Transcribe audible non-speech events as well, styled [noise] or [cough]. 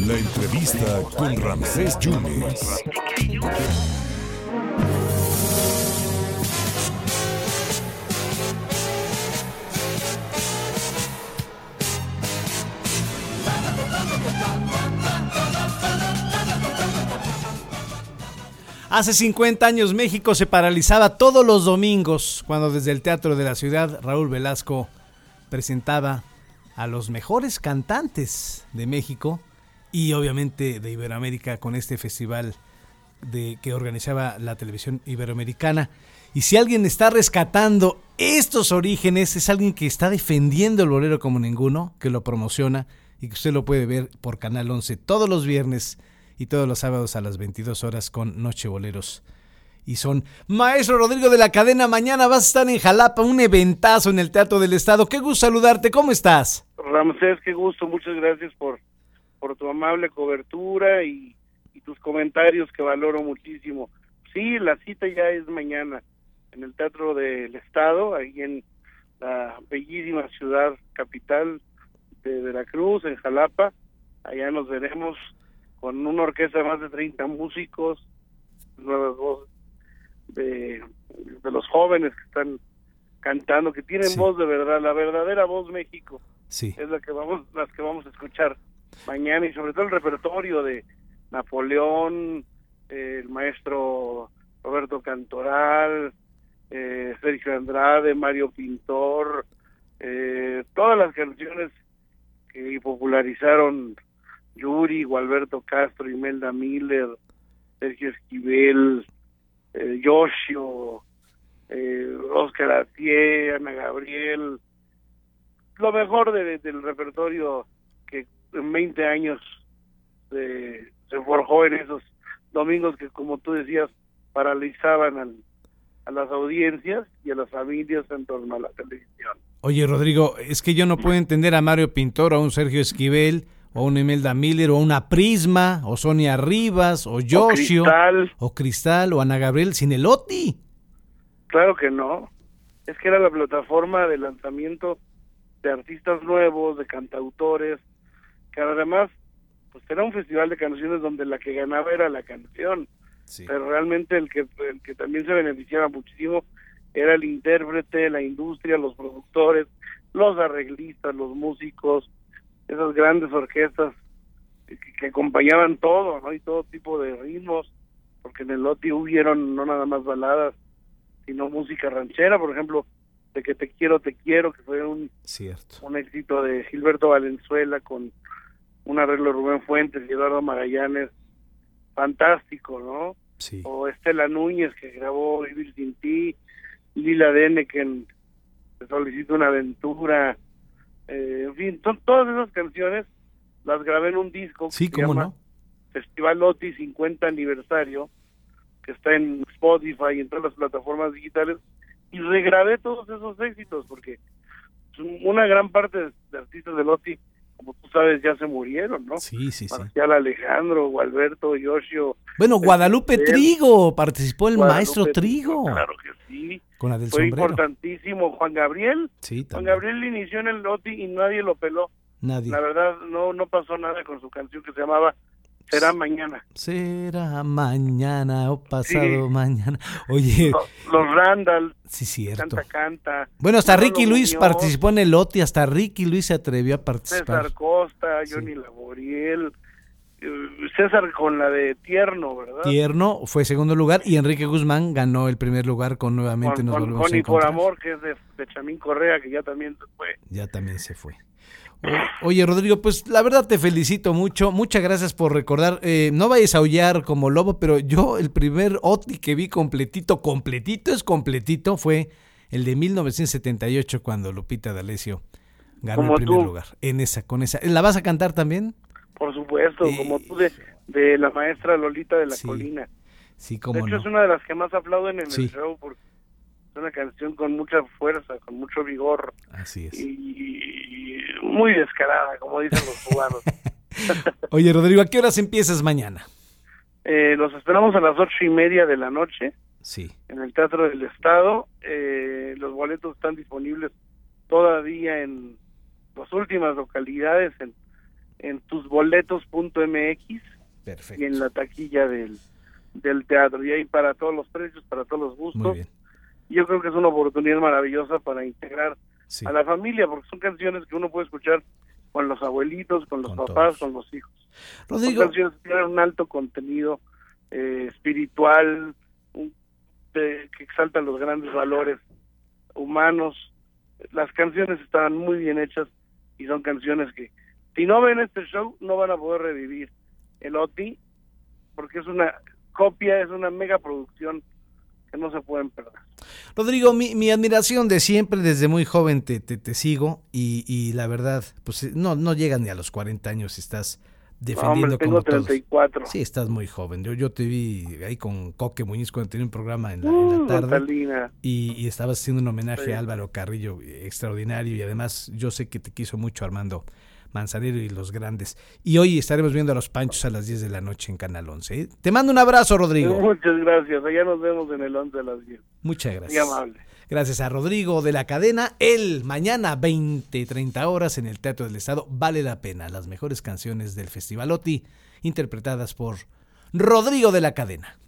La entrevista con Ramsés Yunes. Hace 50 años México se paralizaba todos los domingos cuando desde el Teatro de la Ciudad Raúl Velasco presentaba a los mejores cantantes de México y obviamente de Iberoamérica con este festival de, que organizaba la televisión iberoamericana. Y si alguien está rescatando estos orígenes, es alguien que está defendiendo el bolero como ninguno, que lo promociona y que usted lo puede ver por Canal 11 todos los viernes y todos los sábados a las 22 horas con Noche Boleros. Y son Maestro Rodrigo de la Cadena, mañana vas a estar en Jalapa, un eventazo en el Teatro del Estado. Qué gusto saludarte, ¿cómo estás? Ramsés, qué gusto, muchas gracias por, por tu amable cobertura y, tus comentarios que valoro muchísimo. Sí, la cita ya es mañana en el Teatro del Estado, ahí en la bellísima ciudad capital de Veracruz, en Jalapa. Allá nos veremos con una orquesta de más de 30 músicos, nuevas voces de, de los jóvenes que están cantando, que tienen Sí. voz de verdad, la verdadera voz México Sí. es la que vamos, las que vamos a escuchar mañana y sobre todo el repertorio de Napoleón, eh, el maestro Roberto Cantoral, eh, Sergio Andrade, Mario Pintor, eh, todas las canciones que popularizaron Yuri, Gualberto Castro, Imelda Miller, Sergio Esquivel, eh, Yoshio, eh, Oscar Atié, Ana Gabriel, lo mejor de- del repertorio que en 20 años se, se forjó en esos domingos que, como tú decías, paralizaban al- a las audiencias y a las familias en torno a la televisión. Oye, Rodrigo, es que yo no puedo entender a Mario Pintor, o a un Sergio Esquivel, o a una Imelda Miller, o a una Prisma, o Sonia Rivas, o Yoshio, Cristal. o Cristal, o Ana Gabriel, sin el Oti. Claro que no. Es que era la plataforma de lanzamiento de artistas nuevos, de cantautores, que además, pues era un festival de canciones donde la que ganaba era la canción. pero realmente el que el que también se beneficiaba muchísimo era el intérprete, la industria, los productores, los arreglistas, los músicos, esas grandes orquestas que, que acompañaban todo, ¿no? Y todo tipo de ritmos, porque en el Loti hubieron no nada más baladas, sino música ranchera, por ejemplo, de que te quiero, te quiero, que fue un, Cierto. un éxito de Gilberto Valenzuela con un arreglo de Rubén Fuentes y Eduardo Magallanes, fantástico, ¿no? Sí. O Estela Núñez que grabó Vivir sin ti, Lila Deneken, Te solicito una aventura, eh, en fin, son todas esas canciones las grabé en un disco Sí, que se cómo llama no. Festival Loti 50 aniversario, que está en Spotify y en todas las plataformas digitales, y regrabé todos esos éxitos, porque una gran parte de, artistas de Loti, como tú sabes, ya se murieron, ¿no? Sí, sí, sí. Marcial Alejandro, Gualberto, Yoshio. Bueno, Guadalupe Esquivel, Trigo, participó el Guadalupe maestro Trigo. Claro que sí. Con la del Fue sombrero. importantísimo. Juan Gabriel. Sí, Juan. Gabriel inició en el Loti y nadie lo peló. Nadie. La verdad, no no pasó nada con su canción que se llamaba Será Mañana. Será mañana o pasado Sí. mañana. Oye, Los, los Randall, sí, cierto. canta, canta. Bueno, hasta Ricky Luis Muñoz, participó en el Oti, hasta Ricky Luis se atrevió a participar. César Costa, Johnny Laboriel. eh, César con la de Tierno, ¿verdad? Tierno fue segundo lugar y Enrique Guzmán ganó el primer lugar con nuevamente con, nos con, volvemos con a y por amor, que es de, de Chamín Correa, que ya también se fue. Ya también se fue. Oye, Rodrigo, pues la verdad te felicito mucho. Muchas gracias por recordar. Eh, no vayas a aullar como lobo, pero yo el primer OTI que vi completito, completito es completito, fue el de 1978 cuando Lupita D'Alessio ganó Como el primer tú. lugar. En esa, con esa. ¿La vas a cantar también? Por supuesto, como tú de, de la maestra Lolita de la Sí, Colina. Sí, De cómo hecho, no. es una de las que más aplauden en Sí. el show porque es una canción con mucha fuerza, con mucho vigor Así es. y, y muy descarada, como dicen los cubanos. [laughs] Oye, Rodrigo, ¿a qué horas empiezas mañana? Eh, los esperamos a las ocho y media de la noche Sí. en el Teatro del Estado. Eh, los boletos están disponibles todavía en las últimas localidades en, en tusboletos.mx Perfecto. y en la taquilla del, del teatro. Y ahí para todos los precios, para todos los Muy gustos. bien. Yo creo que es una oportunidad maravillosa para integrar Sí. a la familia, porque son canciones que uno puede escuchar con los abuelitos, con los Con papás, todos. con los hijos. Rodrigo, Son canciones que tienen un alto contenido eh, espiritual, un- de- que exaltan los grandes valores humanos. Las canciones están muy bien hechas y son canciones que, si no ven este show, no van a poder revivir el OTI, porque es una copia, es una mega producción que no se pueden perder. Rodrigo, mi, mi admiración de siempre, desde muy joven te, te, te sigo y, y la verdad, pues eh, no, no llegas ni a los 40 años estás No, defendiendo hombre, tengo como todos. 34. Sí, estás muy joven. Yo, yo te vi ahí con Coque Muñiz cuando tenía un programa en la, en la Uh, tarde y, y estabas haciendo un homenaje Sí. a Álvaro Carrillo eh, extraordinario y además yo sé que te quiso mucho Armando Manzanero y los grandes. Y hoy estaremos viendo a los Panchos a las 10 de la noche en Canal 11. ¿eh? Te mando un abrazo, Rodrigo. Muchas gracias. Allá nos vemos en el 11 a las 10. Muchas Muy gracias. amable. Gracias a Rodrigo de la cadena. El mañana 20, 30 horas en el Teatro del Estado. Vale la pena. Las mejores canciones del Festival OTI interpretadas por Rodrigo de la cadena.